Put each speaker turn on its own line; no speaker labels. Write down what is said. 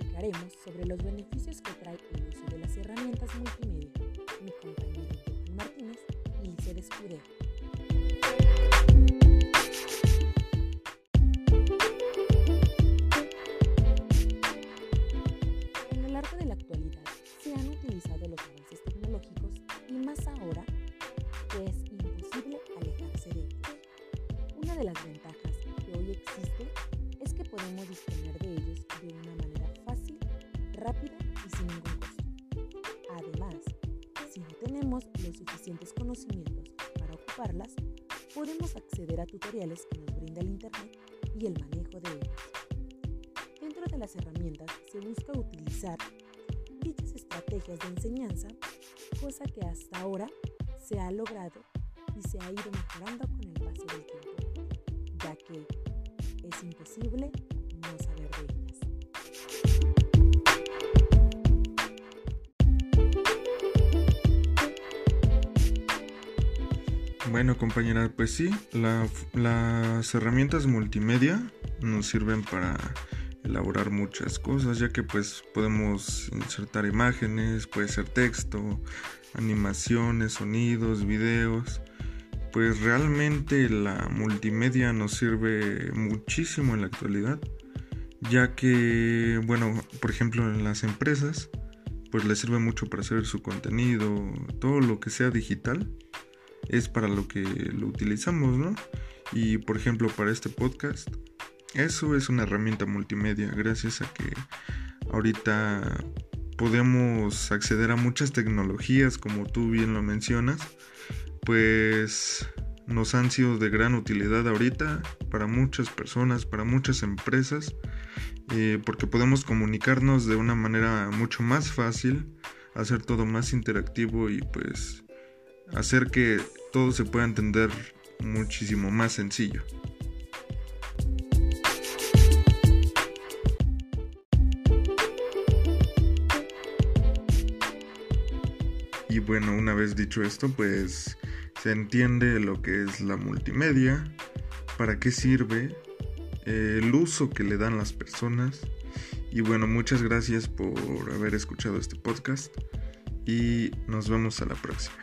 hablaremos sobre los beneficios que trae el uso de las herramientas multimedia. Mi compañero Johan Martínez y Lice Escudero. En el arte de la actualidad se han utilizado los avances tecnológicos y más ahora que es imposible alejarse de ellos. Una de las ventajas que hoy existe podemos disponer de ellos de una manera fácil, rápida y sin ningún costo. Además, si no tenemos los suficientes conocimientos para ocuparlas, podemos acceder a tutoriales que nos brinda el Internet y el manejo de ellos. Dentro de las herramientas se busca utilizar dichas estrategias de enseñanza, cosa que hasta ahora se ha logrado y se ha ido mejorando con el paso del tiempo, ya que es imposible no saber de ellas.
Bueno compañera, pues sí, la- las herramientas multimedia nos sirven para elaborar muchas cosas, ya que pues podemos insertar imágenes, puede ser texto, animaciones, sonidos, videos. Pues realmente la multimedia nos sirve muchísimo en la actualidad, ya que, bueno, por ejemplo en las empresas, pues les sirve mucho para hacer su contenido, todo lo que sea digital es para lo que lo utilizamos, ¿no? Y por ejemplo para este podcast, eso es una herramienta multimedia, gracias a que ahorita podemos acceder a muchas tecnologías, como tú bien lo mencionas, pues nos han sido de gran utilidad ahorita para muchas personas, para muchas empresas, eh, porque podemos comunicarnos de una manera mucho más fácil, hacer todo más interactivo y pues hacer que todo se pueda entender muchísimo más sencillo. Y bueno, una vez dicho esto, pues se entiende lo que es la multimedia, para qué sirve, eh, el uso que le dan las personas. Y bueno, muchas gracias por haber escuchado este podcast y nos vemos a la próxima.